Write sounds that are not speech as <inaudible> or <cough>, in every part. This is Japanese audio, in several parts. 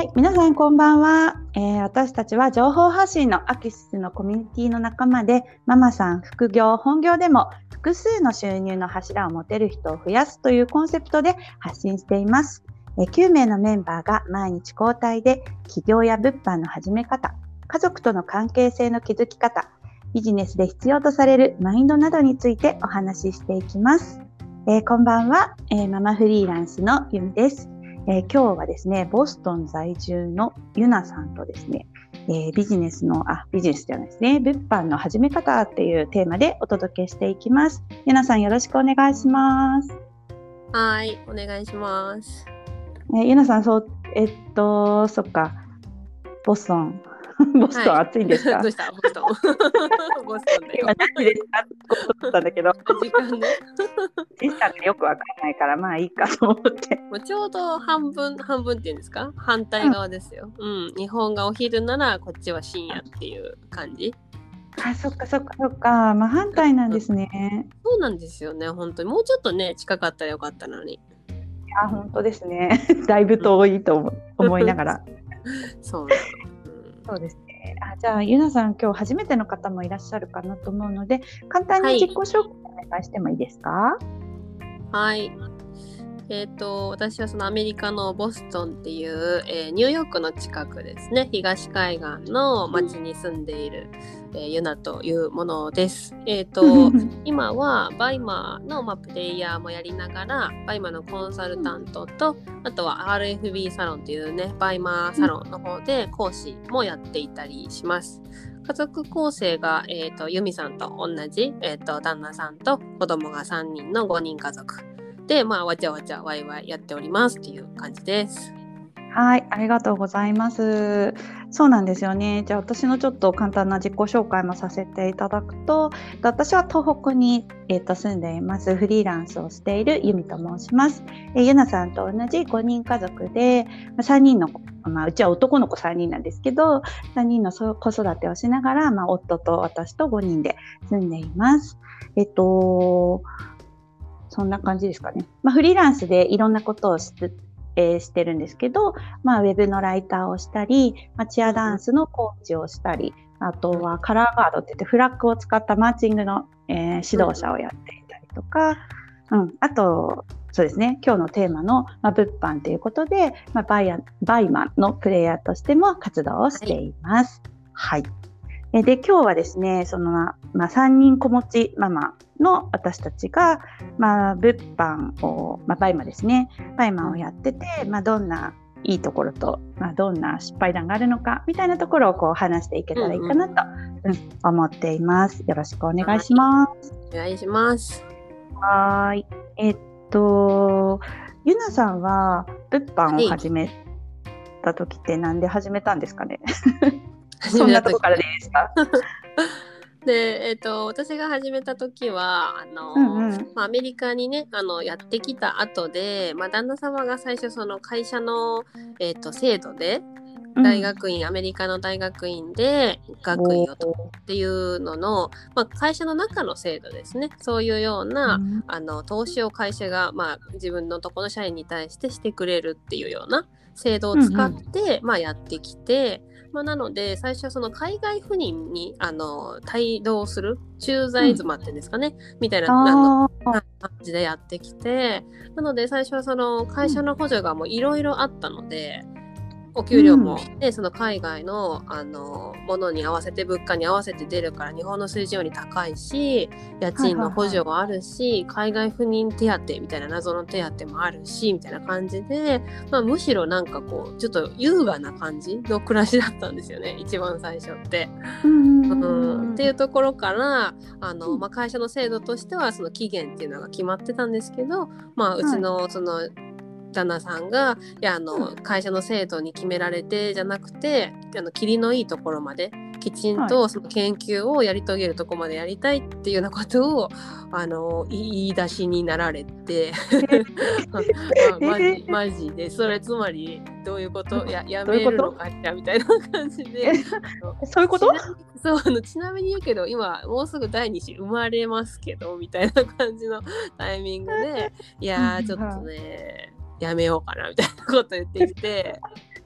はい、皆さんこんばんは、えー、私たちは情報発信のアキシスのコミュニティの仲間で、ママさん、副業、本業でも複数の収入の柱を持てる人を増やすというコンセプトで発信しています。えー、9名のメンバーが毎日交代で起業や物販の始め方、家族との関係性の築き方、ビジネスで必要とされるマインドなどについてお話ししていきます。えー、こんばんは、えママフリーランスのゆみです。えー、今日はですね、ボストン在住のユナさんとですね、えー、ビジネスの、あ、ビジネスじゃないですね、物販の始め方っていうテーマでお届けしていきます。ユナさんよろしくお願いします。はい、お願いします。えー、ユナさん、そう、えっと、そっか、ボストン、<laughs> ボストン暑いんですか、はい、どうした？ボストン。<laughs> ボストンだよ。今何ですか？ってったんだけど。<laughs> 時間ね。時間がよくわからないから、まあいいかと思って。もうちょうど半分、半分っていうんですか？反対側ですよ、うん。うん。日本がお昼なら、こっちは深夜っていう感じ。あ、そっかそっかそっか。まあ反対なんですね。そうなんですよね、本当に。もうちょっとね、近かったらよかったのに。いや、本当ですね。だいぶ遠いと思,、思いながら。そうそうですね。あじゃあ、ゆなさん、今日初めての方もいらっしゃるかなと思うので、簡単に自己紹介お願いしてもいいですか？はい。えーと、私はそのアメリカのボストンっていう、えー、ニューヨークの近くですね東海岸の町に住んでいる、えー、ユナというものです。えーと <laughs> 今は BUYMA の、まあ、プレイヤーもやりながら BUYMA のコンサルタントとあとは RFB サロンっていうね BUYMA サロンの方で講師もやっていたりします。家族構成が、えーと、ユミさんと同じ、えーと旦那さんと子供が3人の5人家族で、まあ、わちゃわちゃワイワイやっておりますっていう感じです。はい、ありがとうございます。そうなんですよね。じゃあ私のちょっと簡単な自己紹介もさせていただくと、私は東北に、えー、と住んでいます。フリーランスをしているユミと申します。えー、ゆなさんと同じ5人家族で、3人の、まあ、うちは男の子3人なんですけど、3人の子育てをしながら、まあ、夫と私と5人で住んでいます。えっと、そんな感じですかね。まあ、フリーランスでいろんなことをし,、えー、してるんですけど、まあ、ウェブのライターをしたり、まあ、チアダンスのコーチをしたり、あとはカラーガードって言ってフラッグを使ったマーチングの、えー、指導者をやっていたりとか、うん、あと、そうですね、今日のテーマの、まあ、物販ということで、まあ、バイ、BUYMA のプレイヤーとしても活動をしています。はい、はいで、今日はですね、その、まあ、3人子持ちママの私たちが、まあ、物販を、まあ、 BUYMA ですね、 BUYMA をやってて、まあ、どんないいところと、まあ、どんな失敗談があるのか、みたいなところをこう話していけたらいいかなと、うん、うん、思っています。よろしくお願いします。お願いします。はい。えっと、ゆなさんは物販を始めた時って何で始めたんですかね？<laughs> <laughs> そんなとこからでいいですか？で、えーと、私が始めた時はあの、うんうん、まあ、アメリカにねあのやってきた後で、まあ、旦那様が最初その会社の、えーと、制度で大学院、うん、アメリカの大学院で学位を取っていうのの、まあ、会社の中の制度ですね。そういうような、うん、あの投資を会社が、まあ、自分のとこの社員に対してしてくれるっていうような制度を使って、うんうん、まあ、やってきてまあ、なので最初はその海外赴任にあの帯同する駐在妻っていうんですかね、うん、みたいな感じでやってきてなので最初はその会社の補助がもういろいろあったので、お給料も、ね、うん、その海外のあのものに合わせて物価に合わせて出るから日本の水準より高いし家賃の補助もあるし、海外赴任手当みたいな謎の手当もあるしみたいな感じで、まあ、むしろなんかこうちょっと優雅な感じの <laughs> 暮らしだったんですよね一番最初って。うん、っていうところからあの、まあ、会社の制度としてはその期限っていうのが決まってたんですけど、まあ、うちのその、はい旦那さんがいやあの、会社の制度に決められてじゃなくてあの霧のいいところまできちんとその研究をやり遂げるとこまでやりたいっていうようなことを <laughs> あの言い出しになられて。<laughs> まあ、マジマジで。それつまりどういうこと？ややめるのかしら？みたいな感じで。そういうこと？そうあのちなみに言うけど今もうすぐ第2子生まれますけどみたいな感じのタイミングでいや <laughs> ちょっとねやめようかなみたいなこと言ってきて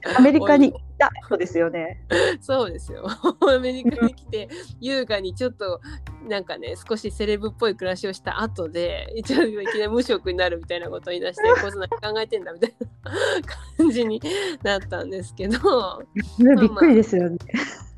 <laughs> アメリカに行ったそうですよね。そうですよ。<laughs> アメリカに来て優雅にちょっとなんかね少しセレブっぽい暮らしをした後で一応いきなり無職になるみたいなことを言い出して <laughs> こいつ何考えてんだみたいな感じになったんですけど。びっくりですよね。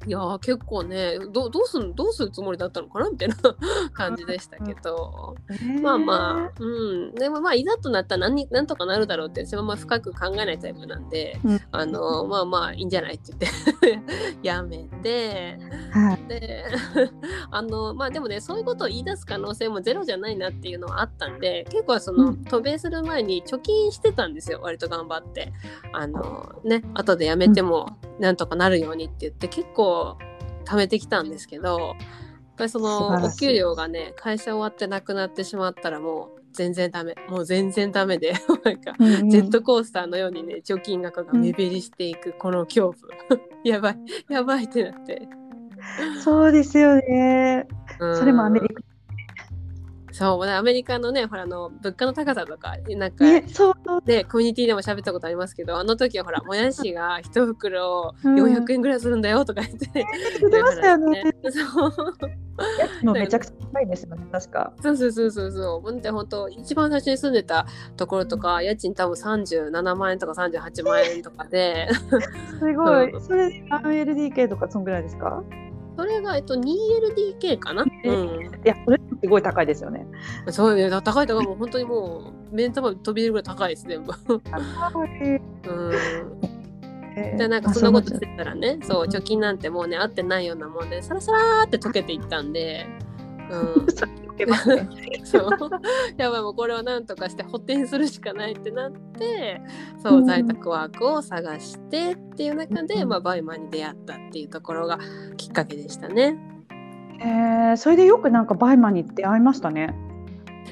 いや結構ねどどうすんどうするつもりだったのかなみたいな <laughs> 感じでしたけど、まあまあうん。でもまあいざとなったら何何とかなるだろうって私はまあ深く考えないタイプなんで、うん、あのまあまあいいんじゃないって言って <laughs> やめて、はい、で <laughs> あのまあでもねそういうことを言い出す可能性もゼロじゃないなっていうのはあったんで結構その、うん、渡米する前に貯金してたんですよ割と頑張って。あのね後でやめてもなんとかなるようにって言って結構貯めてきたんですけどやっぱりそのお給料がね会社終わってなくなってしまったらもう全然ダメもう全然ダメで <laughs> なんか、ジェットコースターのようにね貯金額が目減りしていくこの恐怖。<laughs> やばいやばいってなってそうですよね、うん、それもアメリカ。そうアメリカのねほらあの物価の高さとかなんか、ね、そう。でコミュニティでも喋ったことありますけどあの時はほらもやしが一袋400円ぐらいするんだよとか言って、うん、言ってましたよね。そう。めちゃくちゃ高いですよね確か。そうそうそうそうそう。ほんで本当一番最初に住んでたところとか家賃多分37万円とか38万円とかで。すごい、<laughs> それで 1LDK とかそんぐらいですか？それが、えっと、2LDK かな、うん、いや、それすごい高いですよね。そうね、高い高い、もう本当にもう、目ん玉飛び出るぐらい高いです、全部。うん。でなんかそんなことしてたらねそう貯金なんてもうね合ってないようなもんでさらさらって溶けていったんで、うん、<laughs> そうやばいもうこれをなんとかして補填するしかないってなってそう在宅ワークを探してっていう中で、まあ、バイマンに出会ったっていうところがきっかけでしたね。えー、それでよくなんかバイマンに出会いましたね。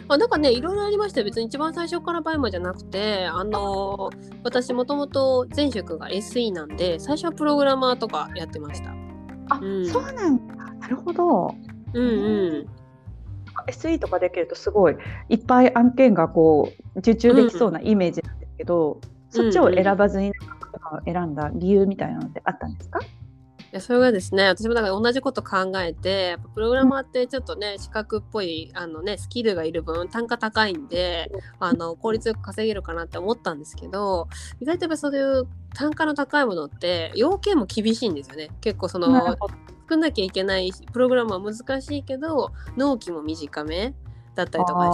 あなんかねいろいろありました別に一番最初からバイマンじゃなくてあのー、私もともと前職が SE なんで最初はプログラマーとかやってました。あ、うん、そうなんだなるほど。うんうん。SE とかできるとすごいいっぱい案件がこう受注できそうなイメージなんですけど、うん、そっちを選ばずに選んだ理由みたいなのってあったんですか、いやそれがですね私もだから同じこと考えてやっぱプログラマーってちょっとね資格っぽいあの、ね、スキルがいる分単価高いんであの効率よく稼げるかなって思ったんですけど意外とやっぱそういう単価の高いものって要件も厳しいんですよね。結構その作んなきゃいけないプログラムは難しいけど納期も短めだったりとか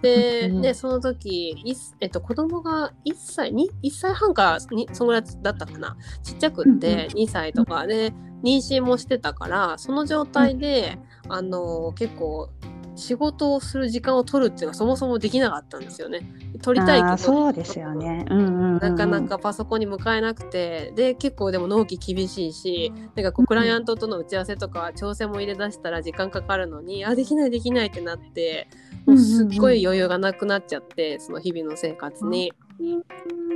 してで、ね、その時えっと、子供が1歳に1歳半かにそのぐらいだったかな。ちっちゃくって2歳とか。で妊娠もしてたからその状態であの結構仕事をする時間を取るっていうのはそもそもできなかったんですよね。取りたいけどそうですよね、うんうんうん、なかなかパソコンに向かえなくてで結構でも納期厳しいしなんかこうクライアントとの打ち合わせとか調整も入れ出したら時間かかるのにあできないできないってなってもうすっごい余裕がなくなっちゃってその日々の生活に。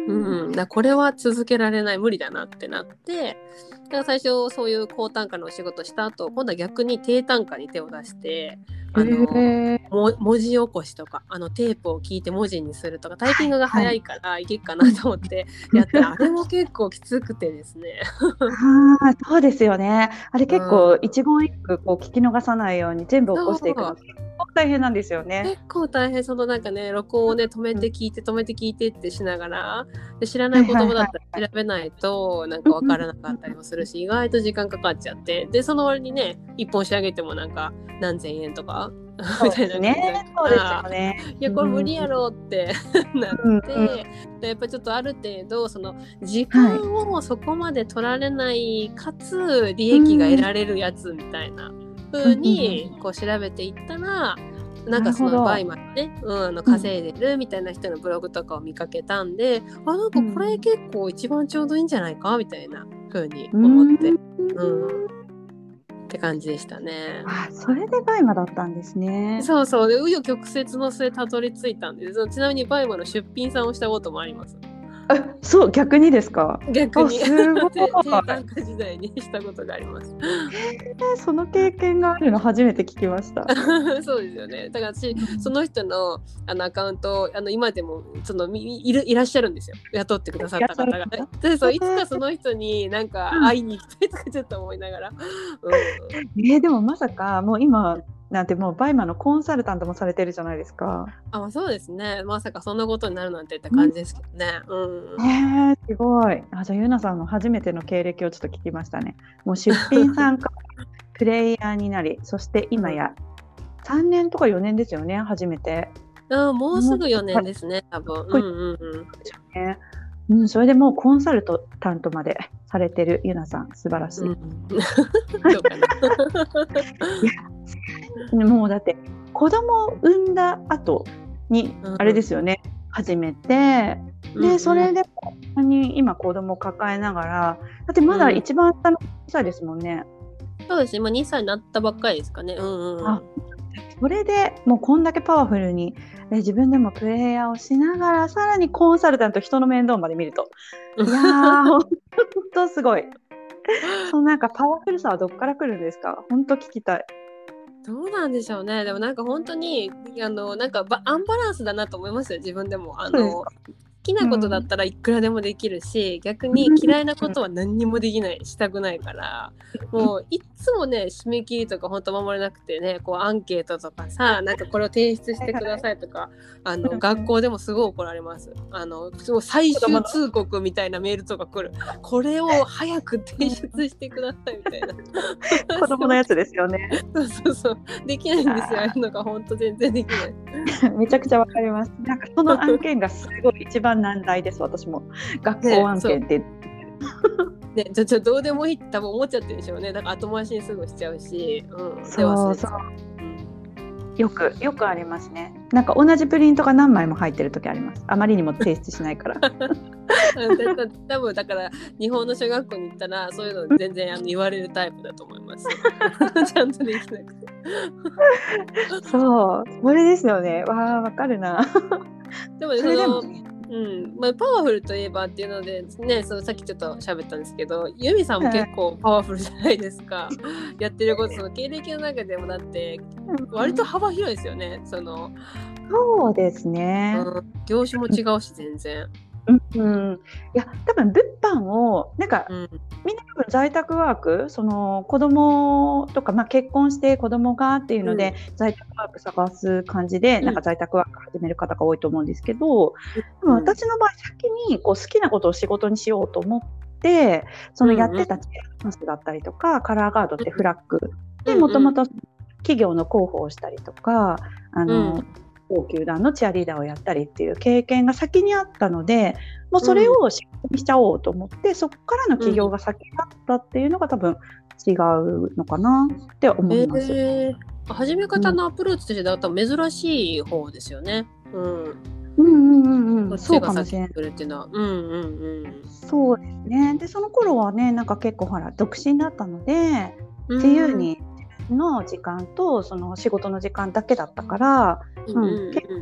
うん、だこれは続けられない無理だなってなってだから最初そういう高単価のお仕事した後今度は逆に低単価に手を出してあの文字起こしとかあのテープを聞いて文字にするとかタイピングが早いからいけっかなと思ってやって、はい、あれも結構きつくてですね。はそうですよね。あれ結構一言一句こう聞き逃さないように全部起こしていくの結構大変なんですよね。結構大変。そのなんかね録音をね止めて聞いて止めて聞いてってしながらで知らない言葉だったら調べないとなんか分からなかったりもするし意外と時間かかっちゃって。でその割にね一本仕上げてもなんか何千円とかみたいなね。そうですよね。いやこれ無理やろって <laughs> なって、うん、やっぱちょっとある程度その時間をそこまで取られないかつ利益が得られるやつみたいな風にこう調べていったら。なんかそのバイマンね、うん、あの稼いでるみたいな人のブログとかを見かけたんで、うん、あなんかこれ結構一番ちょうどいいんじゃないかみたいな風に思って、うん、うんって感じでしたね。あそれでバイマだったんですね。そうそうで紆余曲折の末たどり着いたんですちなみにバイマの出品さんをしたこともあります。そう逆にですか？逆に。すごい。低単価時代にしたことがありますその経験があるの初めて聞きました。<laughs> そうですよね。だから私その人のあのアカウントあの今でもそのいるいらっしゃるんですよ。雇ってくださった方が。ねでそういつかその人になんか会いに行きたいとかちょっと思いながら、うん、えー、でもまさかもう今なんてもうバイマのコンサルタントもされてるじゃないですか。あ、まあ、そうですね。まさかそんなことになるなんてって感じですけどね。うん。えー、すごい。あ、じゃあゆなさんの初めての経歴をちょっと聞きましたね。もう出品参加プレイヤーになり、そして今や3年とか4年ですよね、初めて。あ、もうすぐ4年ですね、多分。うんうんうん。ね。うん、それでもうコンサルタントまでされてるゆなさん素晴らしい。うん、<laughs> いやもうだって子供を産んだ後にあれですよね、うん、始めてでそれでに今子供を抱えながらだってまだ一番下の2歳ですもんね。そうです今2歳になったばっかりですかね。うんうん、あそれでもうこんだけパワフルにえ自分でもプレイヤーをしながらさらにコンサルタント人の面倒まで見ると。<laughs> いやーほんとすごい。そのなんかパワフルさはどっから来るんですか？本当聞きたい。どうなんでしょうね。でもなんか本当にあのなんかアンバランスだなと思いますよ自分でも。あのきなことだったらいくらでもできるし、うん、逆に嫌いなことは何にもできないしたくないから。もういつもね締め切りとか本当守れなくてねこうアンケートとかさなんかこれを提出してくださいとかあの学校でもすごい怒られます。あの最終通告みたいなメールとか来る。これを早く提出してくださいみたいな。<laughs> 子供のやつですよね。そうそうそう。できないんですよ。ああいうのが本当全然できない。<laughs> めちゃくちゃわかります。なんかその案件がすごい一番難題です私も。学校案件って。ね、じゃじゃどうでもいいって多分思っちゃってるでしょうね。だから後回しにすぐしちゃうし、うん、そうそう。よくよくありますね。なんか同じプリントが何枚も入ってる時あります。あまりにも提出しないから。<laughs> 多分だから日本の小学校に行ったらそういうの全然あの言われるタイプだと思います。<laughs> ちゃんとできなくて。そう。それですよね。わあわかるな。でもそれでもうん。まあ、パワフルといえばっていうので、ね、そのさっきちょっと喋ったんですけどユミさんも結構パワフルじゃないですか。<laughs> やってることその経歴の中でもだって割と幅広いですよねその。そうですね、うん、業種も違うし全然。うん、いや多分物販をなんか、うん、みんな多分在宅ワークその子供とか、まあ、結婚して子供がっていうので、うん、在宅ワーク探す感じで、うん、なんか在宅ワーク始める方が多いと思うんですけど、でも私の場合先にこう好きなことを仕事にしようと思ってそのやってたチェアスだったりとか、カラーガードってフラッグ。でもともと企業の広報をしたりとかあの、高球団のチアリーダーをやったりっていう経験が先にあったのでもうそれを仕事にしちゃおうと思って、うん、そこからの起業が先だったっていうのが多分違うのかなって思います。えー、始め方のアプローチとしてだったら珍しい方ですよね。うん、うんうんうんうん、そうかもしれない。そうですね。でその頃はねなんか結構ほら独身だったので、自由にの時間とその仕事の時間だけだったから、うん、結構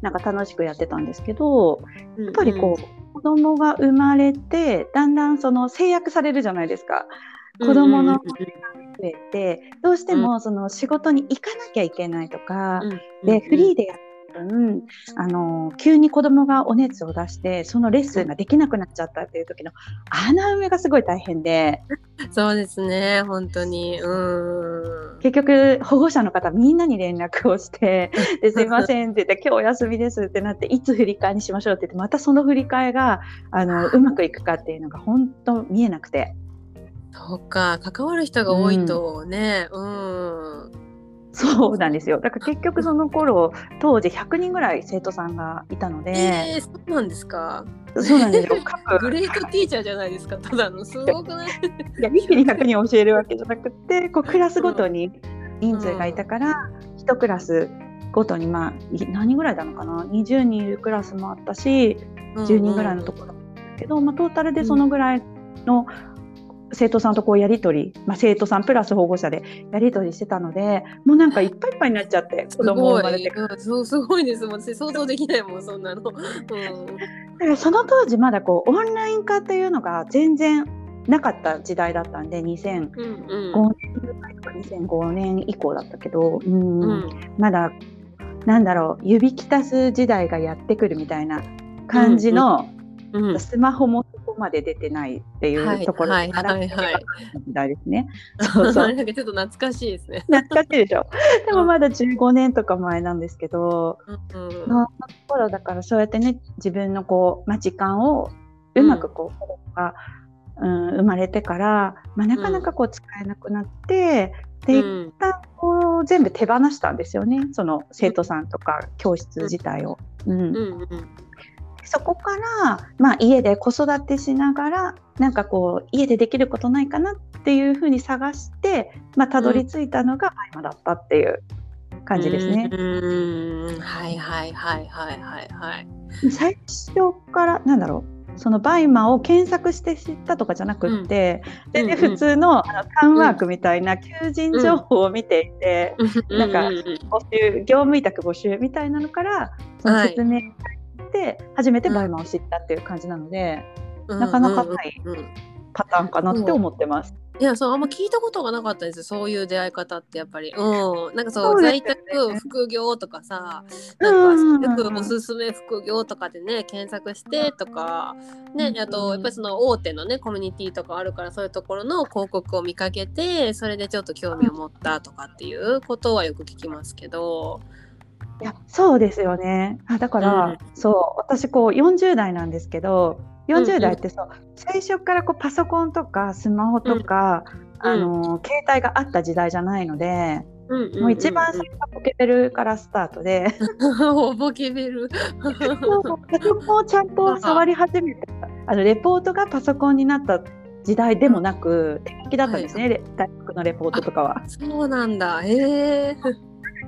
なんか楽しくやってたんですけど、やっぱりこう子供が生まれてだんだんその制約されるじゃないですか。子供の時間が増えて、どうしてもその仕事に行かなきゃいけないとか、でフリーでやって分あの急に子供がお熱を出してそのレッスンができなくなっちゃったっていう時の穴埋めがすごい大変で。そうですね本当に。うん。結局保護者の方みんなに連絡をして「<laughs> ですいません」って言って「今日お休みです」ってなっていつ振り替えにしましょうって言ってまたその振り替えがあのうまくいくかっていうのが本当見えなくて。そうか関わる人が多いとね、うん、うんそうなんですよ。だから結局その頃当時100人ぐらい生徒さんがいたので。えー、そうなんですか？そうなんですよ。<laughs> グレートティーチャーじゃないですか？ただのすごくない？いや一気に100人教えるわけじゃなくてこうクラスごとに人数がいたから、うん、1クラスごとにまあ何ぐらいなのかな？20人いるクラスもあったし10人ぐらいのところだけど、うんうん、まあ、トータルでそのぐらいの生徒さんとこうやり取り、まあ、生徒さんプラス保護者でやり取りしてたのでもうなんかいっぱいいっぱいになっちゃって <laughs> 子供生まれてそうすごい。<laughs> ですもん想像できないもんそんなの、うん、からその当時まだこうオンライン化っていうのが全然なかった時代だったんで2005年とか2005年以降だったけど、うん、うん、まだなんだろう指きたす時代がやってくるみたいな感じの、うんうん、スマホもそこまで出てないっていうところから時代ですね。<laughs> そうそう。<laughs> なんかちょっと懐かしいですね。懐かしいでしょ。<laughs> でもまだ15年とか前なんですけど、うん、その頃だからそうやってね自分のこう、まあ、時間をうまくこう、うん、うん、生まれてから、まあ、なかなかこう使えなくなって、で一旦こう全部手放したんですよねその生徒さんとか教室自体を。うん、うんうんそこから、まあ、家で子育てしながらなんかこう家でできることないかなっていうふうに探して、まあ、たどり着いたのが今だったっていう感じですね。うんはいはいはいはいはいはい。最初からなんだろうそのバイマを検索して知ったとかじゃなくって、うん、全然普通の,、あのタウンワークみたいな求人情報を見ていて、うん、なんか募集業務委託募集みたいなのからその説明して初めてバイマを知ったっていう感じなので、なかなかないパターンかなって思ってます。いやそうあんま聞いたことがなかったです。そういう出会い方ってやっぱり。うん。なんかそう、ね、在宅副業とかさなんかよくおすすめ副業とかでね検索してとかねあとやっぱりその大手のねコミュニティとかあるからそういうところの広告を見かけてそれでちょっと興味を持ったとかっていうことはよく聞きますけど。いやそうですよね。あだから、うん、そう私こう40代なんですけど40代ってそう、うん。うん、最初からこうパソコンとかスマホとか、うん、あの携帯があった時代じゃないので、うんうん、もう一番最初はポケベルからスタートで。<laughs> ポケベル。パソコンをちゃんと触り始めたあのレポートがパソコンになった時代でもなく手書きだったんですね、はい、大学のレポートとかは。そうなんだ。へえ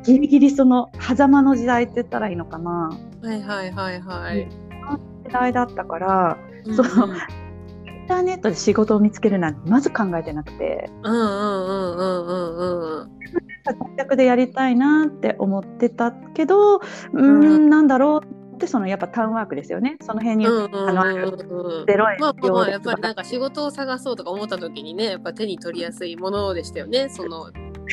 ギリギリその狭間の時代って言ったらいいのかな。はいはいはいはい。時代だったから、うん、そのインターネットで仕事を見つけるなんてまず考えてなくて。うんうんうんうんうんうん。在宅でやりたいなって思ってたけど、うん、ん、なんだろうってそのやっぱタウンワークですよね。その辺に、うんうん、あのゼロ円まあまあやっぱりなんか仕事を探そうとか思った時にねやっぱ手に取りやすいものでしたよねその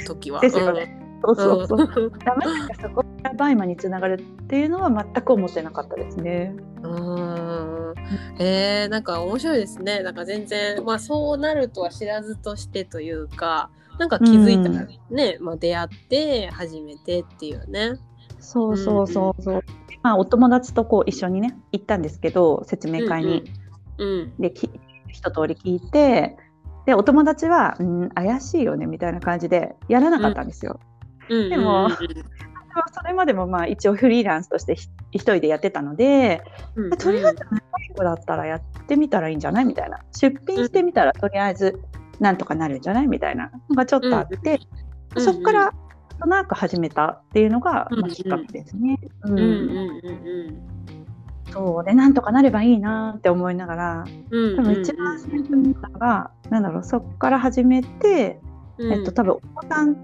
時は。ですよね。うんそうそうそう。まさかそこからバイマにつながるっていうのは全く思ってなかったですね。うん。えー、なんか面白いですね。なんか全然まあそうなるとは知らずとしてというか、なんか気づいたらね、うん、まあ出会って初めてっていうね。そうそうそうそう。うん、まあお友達とこう一緒にね行ったんですけど説明会に。うん、うん、でき一通り聞いて。でお友達は、うん、怪しいよねみたいな感じでやらなかったんですよ。でも、それまでもまあ一応フリーランスとして一人でやってたので、うん、とりあえず長い子だったらやってみたらいいんじゃないみたいな出品してみたらとりあえずなんとかなるんじゃないみたいなのがちょっとあって、うん、そこからとなく始めたっていうのが、まあ、きっかけですね。そうでなんとかなればいいなって思いながら、多分一番最初にったのがなんだろうそこから始めて、えっと多分お子さん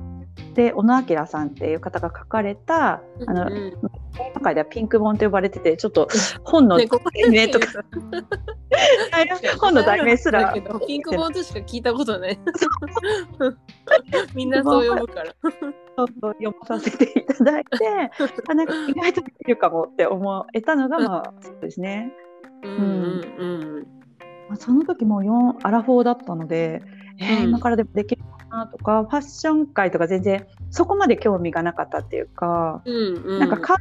で小野明さんっていう方が書かれた、あの、うん、今回ではピンク本と呼ばれててちょっと本の題名とか。本の題名すら。ピンク本としか聞いたことない。みんなそう読むから。そうそう読まさせていただいて <laughs> あなんか意外とできるかもって思えたのがまあそうですね。うんうんうん。その時も4アラフォーだったので、えー、今からでもできるなとかファッション界とか全然そこまで興味がなかったっていうか、うんうん、なんか買う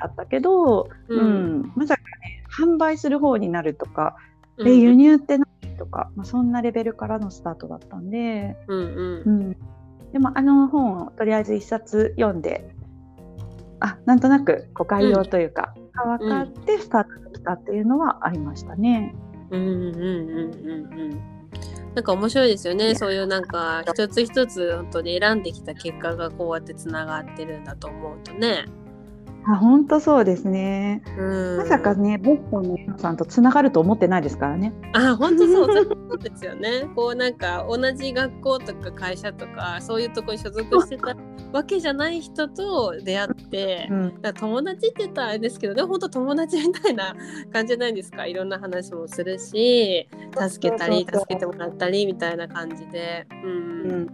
だったけど、うん、うん、まさかね販売する方になるとか、で輸入って何とか、まあ、そんなレベルからのスタートだったんで、うん、うん。うん、でもあの本をとりあえず一冊読んであなんとなくこう概要というか、が分かってスタートできたっていうのはありましたね。うんうんうんうんうんなんか面白いですよねそういうなんか一つ一つ本当に選んできた結果がこうやってつながってるんだと思うとね。あ本当そうですね。まさかね、ボッコの皆さんとつながると思ってないですからね。あ本当そう。そうですよね。こうなんか同じ学校とか会社とかそういうとこに所属してたわけじゃない人と出会って、うん、友達って言ったらあれですけどでも本当友達みたいな感じじゃないですか。いろんな話もするし助けたり助けてもらったりみたいな感じで。うん、うん。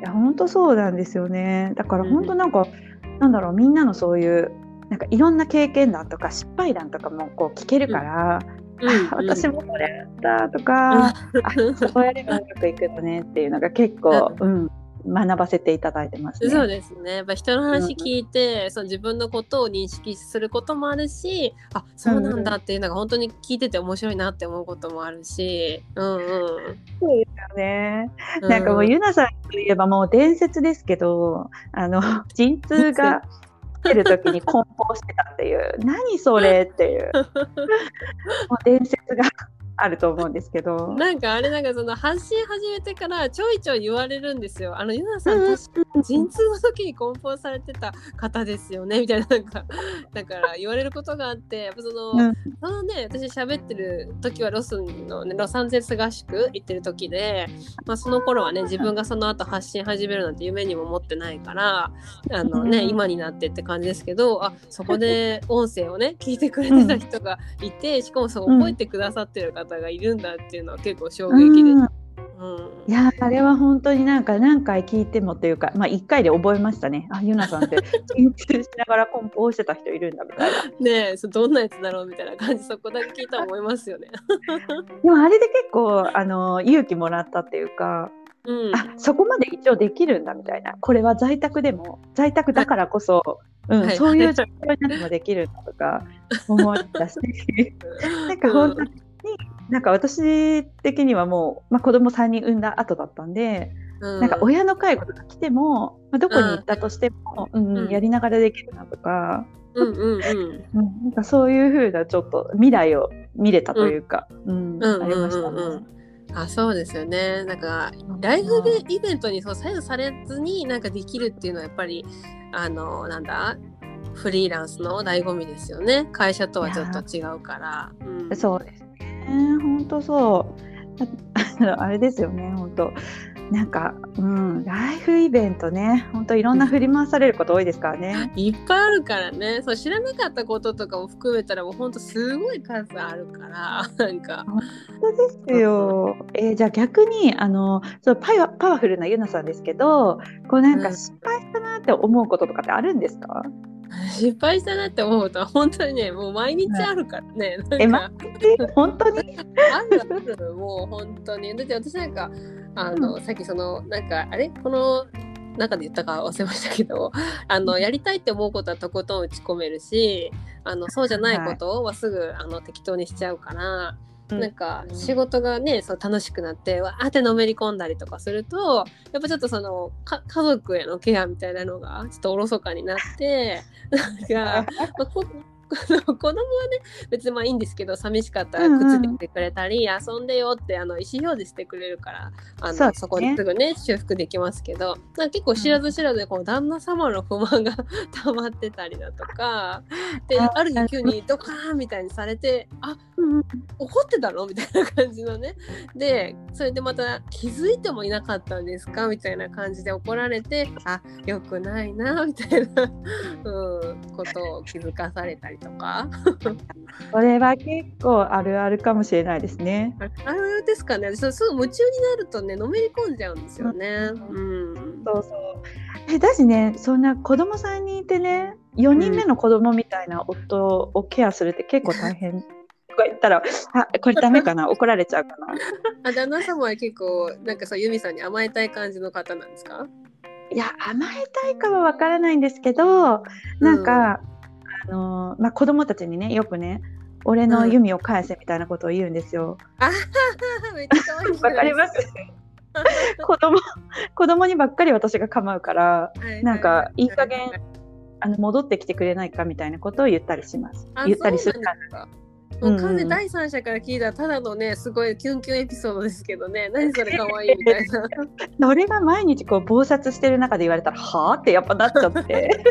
いや本当そうなんですよね。だから本当なんか、うん、なんだろうみんなのそういうなんかいろんな経験談とか失敗談とかもこう聞けるから、うん、私もこれやったとか、あそうやればうまくいくのねっていうのが結構、うん、学ばせていただいてます、ね、そうですね。やっぱ人の話聞いて、うん、その自分のことを認識することもあるし、あそうなんだっていうのが本当に聞いてて面白いなって思うこともあるし、うんうん。そうですよね。なんかもう、ゆなさんといえばもう伝説ですけど、あの <laughs> 陣痛が来てる時に梱包してたっていう。何それっていう。<laughs> もう伝説があると思うんですけど。なんかあれなんかその発信始めてからちょいちょい言われるんですよ。あのゆなさん確か陣痛の時に梱包されてた方ですよね。みたいななんか <laughs> だから言われることがあってやっぱその、うん、そのね私喋ってる時はロスの、ね、ロサンゼルス合宿行ってる時で、まあ、その頃はね自分がその後発信始めるなんて夢にも思ってないからあのね、うん、今になってって感じですけどあそこで音声をね聞いてくれてた人がいてしかもそう覚えてくださってる方方がいるんだっていうのは結構衝撃です。うん、いやあれは本当になんか何回聞いてもというか、まあ、1回で覚えましたね。あゆなさんって <laughs> 緊張しながら梱包してた人いるんだみたいな。ねえそどんなやつだろうみたいな感じそこだけ聞いたら思いますよね。<laughs> でもあれで結構あの勇気もらったっていうか。うん、あそこまで一応できるんだみたいなこれは在宅でも在宅だからこそ、うん、はい、そういう状況になってもできるんだとか思ったし <laughs> なんか本当になんか私的にはもう、まあ、子供3人産んだ後だったんで、うん、なんか親の介護とか来ても、まあ、どこに行ったとしても、うん、うん、やりながらできるなとか、うんうんうん。なんかそういうふうなちょっと未来を見れたというか、うんありましたね。あそうですよね。なんかライブイベントにそう左右されずになんかできるっていうのはやっぱりあのなんだフリーランスの醍醐味ですよね。会社とはちょっと違うから。うん、そうですね。本当そう。<laughs> あれですよね。本当。なんか、うん、ライフイベントね、本当いろんな振り回されること多いですからね。いっぱいあるからね、そう知らなかったこととかも含めたらもう本当すごい数あるから、なんか。本当ですよ。えー、じゃあ逆にあのそうパワパワフルなゆなさんですけど、こうなんか失敗したなって思うこととかってあるんですか？うん失敗したなって思うと本当にねもう毎日あるからね。え、ま、本当に？あるあるもう本当に。だって私なんかあの、うん、さっきそのなんかあれ？この中で言ったか忘れましたけどあのやりたいって思うことはとことん打ち込めるしあのそうじゃないことはすぐ、はい、あの適当にしちゃうから。なんか仕事がねそう楽しくなってわーってのめり込んだりとかするとやっぱちょっとその家族へのケアみたいなのがちょっとおろそかになってなんか、<laughs> まあ、こ <laughs> 子供はね別にまあいいんですけど寂しかったら靴でてくれたり、うんうん、遊んでよってあの意思表示してくれるからあのそ,、こですぐね修復できますけど結構知らず知らずでこう旦那様の不満が <laughs> 溜まってたりだとかである日急にドカーンみたいにされてあ、うん、怒ってたの？みたいな感じのね。でそれでまた気づいてもいなかったんですか？みたいな感じで怒られてあよくないなみたいな、うん、ことを気づかされたりとかそれは結構あるあるかもしれないですね。あるですかね。そうすぐ夢中になるとねのめり込んじゃうんですよね。うん、そうそう。えだしねそんな子供さんにいてね4人目の子供みたいな夫をケアするって結構大変。とか言ったら、あ、これダメかな、怒られちゃうかな？<laughs> あ、旦那様は結構、なんかそう、由美さんに甘えたい感じの方なんですか？いや、甘えたいかはわからないんですけど、なんか、あのまあ、子供たちにねよくね俺の弓を返せみたいなことを言うんですよ。あ、めっちゃ可愛い。わかります？<laughs> 子供子供にばっかり私が構うから、はいはい、なんかいい加減、あの戻ってきてくれないかみたいなことを言ったりします。言ったりするから。もう完全第三者から聞いたただのねすごいキュンキュンエピソードですけどね <laughs> 何それ可愛いみたいな。<laughs> それが毎日こう忙殺してる中で言われたらはあ？ってやっぱなっちゃって。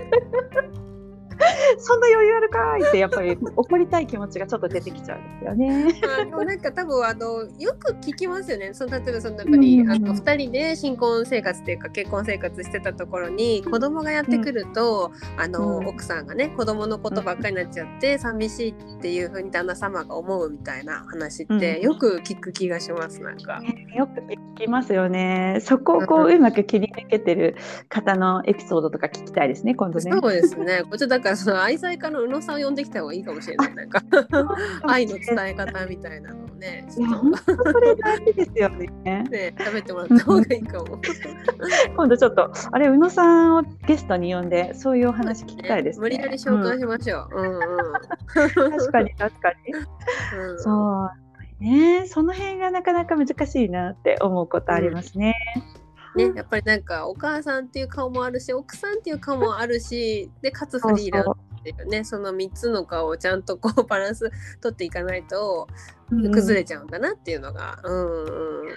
<laughs> そんな余裕あるかいってやっぱり怒りたい気持ちがちょっと出てきちゃうんですよね。あでもなんか多分あのよく聞きますよね。その例えばそのやっぱり、うん、あの二人で新婚生活っていうか結婚生活してたところに子供がやってくると、うん、あの、うん、奥さんがね子供のことばっかりになっちゃって寂しいっていうふうに旦那様が思うみたいな話ってよく聞く気がしますなんか。よく聞きますよね。そこをこううまく切り抜けてる方のエピソードとか聞きたいですね今度ね。そうですね。こっちだからその愛妻家の宇野さんを呼んできた方がいいかもしれない。なんか愛の伝え方みたいなのをね。それ大事ですよね。<laughs> ね食べてもらった方がいいかも。今度ちょっとあれ宇野さんをゲストに呼んでそういうお話聞きたいです、ね、無理やり紹介しましょう。うん、うんうん <laughs> 確かに確かに。うん、そうねその辺がなかなか難しいなって思うことありますね。ね、やっぱりなんかお母さんっていう顔もあるし奥さんっていう顔もあるしでかつフリーランスっていうねその3つの顔をちゃんとこう <laughs> バランス取っていかないと崩れちゃうんだなっていうのが。うん、うん。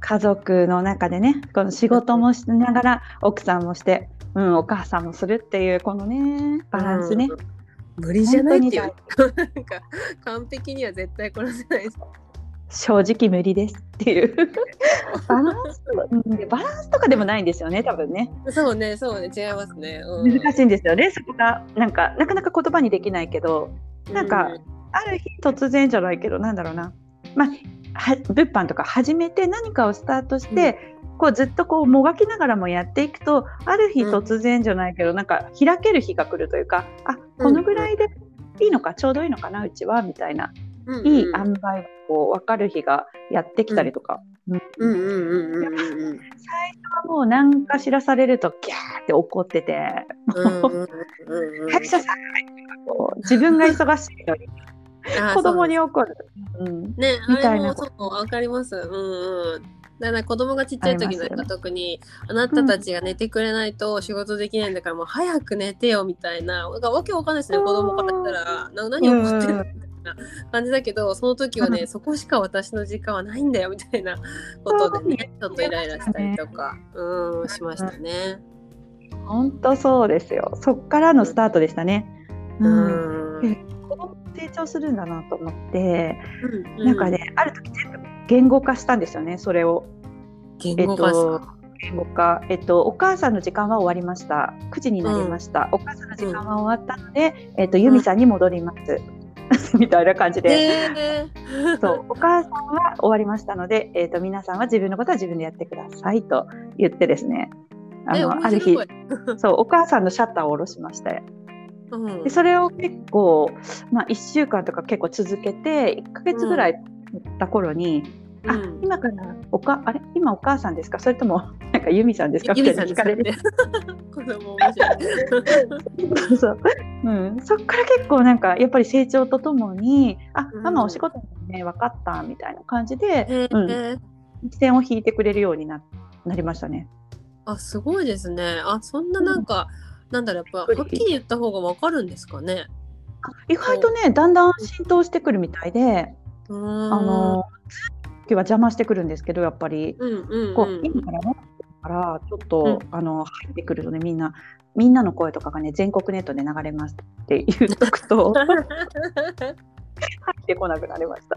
家族の中でねこの仕事もしながら奥さんもして、うん、お母さんもするっていうこのねバランスね、うん、無理じゃないっていう。<laughs> なんか完璧には絶対こなせないです正直無理ですっていう。<laughs> バランスバランスとかでもないんですよね多分ね。そうねそうね違いますね、うん、難しいんですよね。そこがなんかなかなか言葉にできないけどなんか、うん、ある日突然じゃないけどなんだろうな。まあ物販とか始めて何かをスタートして、うん、こうずっとこうもがきながらもやっていくとある日突然じゃないけど、なんか開ける日が来るというかあこのぐらいでいいのか、ちょうどいいのかなうちはみたいな、いい塩梅がこう分かる日がやってきたりとか。最初はもう何か知らされるとギャーって怒ってて「役者さん!」自分が忙しいのに。子供に怒る。うん、ね、みたいな。そうわかります。うんうん。だから子供がちっちゃい時なんか特にあなたたちが寝てくれないと仕事できないんだからもう早く寝てよみたいな。なんかわけわかんないですね。子供からしたら。な何怒ってるみたいな感じだけどその時はねそこしか私の時間はないんだよみたいな <laughs> ことでねちょっとイライラしたりとかうんしましたね。本当そうですよそっからのスタートでしたね。うん、うん成長するんだなと思って、うんうん、なんかねある時全部言語化したんですよねそれを。言語化、えっと言語化、えっと、お母さんの時間は終わりました。9時になりました。うん、お母さんの時間は終わったので、えっと、由美さんに戻ります。<laughs> みたいな感じで、えー、<laughs> そうお母さんは終わりましたので、えーと、皆さんは自分のことは自分でやってくださいと言ってですね。あのある日 <laughs> そうお母さんのシャッターを下ろしまして。うん、でそれを結構、まあ、1週間とか結構続けて1か月ぐらいた頃に、うん、あ今からおかあれ？今お母さんですか？それとも <laughs> なんか由美さんですか？由美さん聞かれる？<laughs> 子供面白い。そう、う。ん、そっから結構なんかやっぱり成長とともにあ、ママお仕事ね分かったみたいな感じで、うん、視線を引いてくれるようにななりましたね。あすごいですね。あそんななんか、うんなんだろうやっぱはっきり言った方がわかるんですかね。意外とねだんだん浸透してくるみたいで、あの時は邪魔してくるんですけどやっぱり、うんうんうん、こう今から持ってからちょっと、うん、あの入ってくるとねみんなみんなの声とかがね全国ネットで流れますって言っとくと <laughs> 入ってこなくなりました。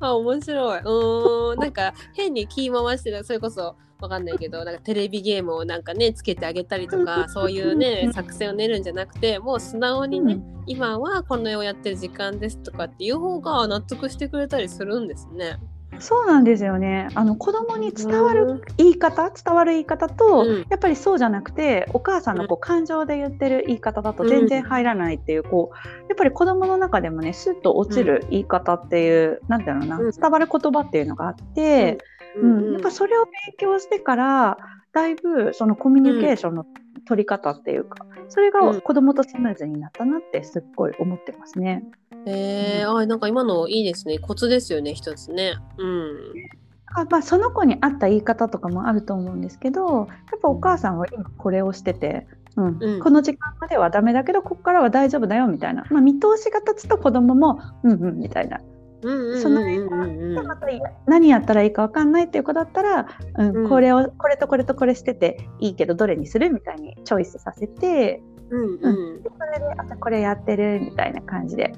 あ面白い。うん。なんか変に気回してる。それこそわかんないけどなんかテレビゲームをなんかねつけてあげたりとかそういうね作戦を練るんじゃなくてもう素直にね、今はこの絵をやってる時間ですとかっていう方が納得してくれたりするんですね。そうなんですよね。あの子供に伝わる言い方、伝わる言い方と、うん、やっぱりそうじゃなくて、お母さんのこう感情で言ってる言い方だと全然入らないっていう、こうやっぱり子供の中でもね、スッと落ちる言い方っていう、うん、ていうのな、伝わる言葉っていうのがあって、うん、やっぱそれを勉強してから、だいぶそのコミュニケーションの取り方っていうか、それが子供とスムーズになったなってすっごい思ってますね。えー、あなんか今のいいですね。コツですよね一つね。うん。あまあ、その子に合った言い方とかもあると思うんですけどやっぱお母さんは今これをしてて、うん。うん、この時間まではダメだけどここからは大丈夫だよみたいな、まあ、見通しが立つと子供もうんうんみたいな。その間また何やったらいいか分かんないっていう子だったら、うん、これをこれとこれとこれしてていいけどどれにするみたいにチョイスさせてうんうん、それで朝これやってるみたいな感じで。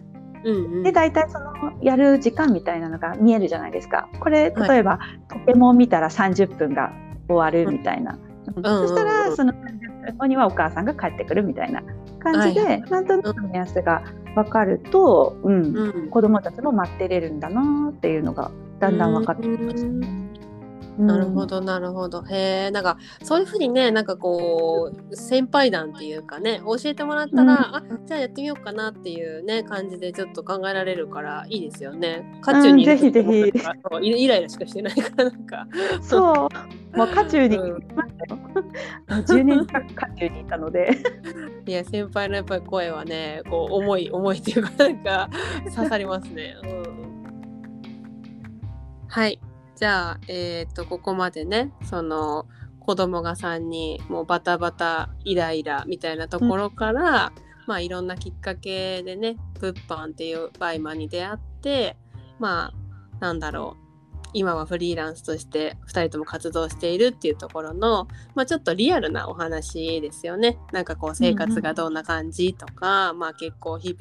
うんうん、で大体そのやる時間みたいなのが見えるじゃないですか。これ例えば、はい、ポケモン見たら30分が終わるみたいな。うん、そしたらその30分後にはお母さんが帰ってくるみたいな感じで、はい、なんとなく目安が分かると、うん、うん、子どもたちも待ってれるんだなっていうのがだんだん分かってきます。ね。なるほどなるほど。へえんかそういうふうにねなんかこう先輩談っていうかね教えてもらったら、うん、あじゃあやってみようかなっていうね感じでちょっと考えられるからいいですよね。渦中にいる、ぜひぜひ。イライラしかしてないからなんか。そう。<laughs> もう渦中にいましたよ、うん、10年近く渦中にいたので。<laughs> いや先輩のやっぱり声はねこう重い重いっていうかなんか刺さりますね。うん、はいじゃあ、えっ、ー、と、ここまでね、その、子供が3人、もうバタバタ、イライラみたいなところから、うん、まあ、いろんなきっかけでね、物販っていうバイマンに出会って、まあ、なんだろう、今はフリーランスとして2人とも活動しているっていうところの、まあ、ちょっとリアルなお話ですよね。なんかこう生活がどんな感じとか、うん、まあ結構日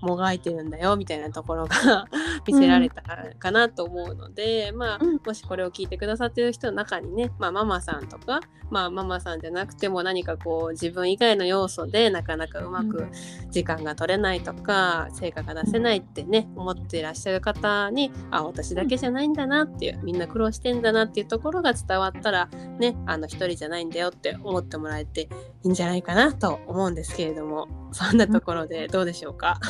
々もがいてるんだよみたいなところが <laughs> 見せられたかなと思うので、うん、まあもしこれを聞いてくださってる人の中にね、まあ、ママさんとか、まあ、ママさんじゃなくても何かこう自分以外の要素でなかなかうまく時間が取れないとか成果が出せないってね思っていらっしゃる方にあ私だけじゃないんだなっていうみんな苦労してんだなっていうところが伝わったらねあの一人じゃないんだよって思ってもらえていいんじゃないかなと思うんですけれどもそんなところでどうでしょうか？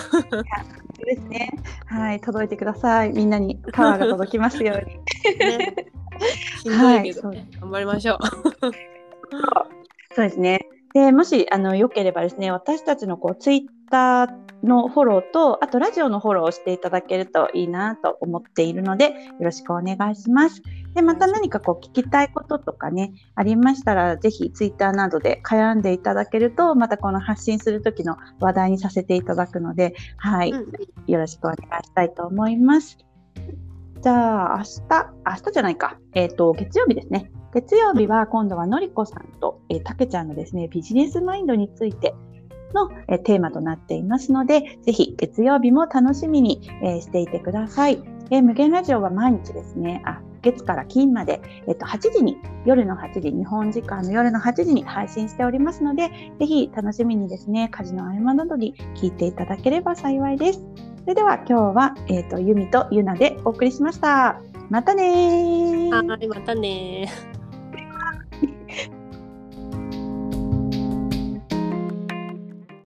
ですね。はい、届いてください。みんなにパワーが届きますように。<laughs> ね、しんどいけど、ねはい、頑張りましょう。そうですね。でもしあのよければですね、私たちのこうツイッターのフォローと、あとラジオのフォローをしていただけるといいなと思っているので、よろしくお願いします。で、また何かこう聞きたいこととかね、ありましたら、ぜひツイッターなどで絡んでいただけると、またこの発信する時の話題にさせていただくので、はい、うん、よろしくお願いしたいと思います。じゃあ、明日、明日じゃないか。えっ、ー、と、月曜日ですね。月曜日は今度はのりこさんと、えー、たけちゃんのですね、ビジネスマインドについての、え、テーマとなっていますので、ぜひ月曜日も楽しみに、え、していてください。え、無限ラジオは毎日ですね、あ月から金まで、えっと、8時に、夜の8時、日本時間の夜の8時に配信しておりますので、ぜひ楽しみにですね、家事の合間などに聞いていただければ幸いです。それでは今日は、えっ、ー、と、ゆみとゆなでお送りしました。またねはい、またね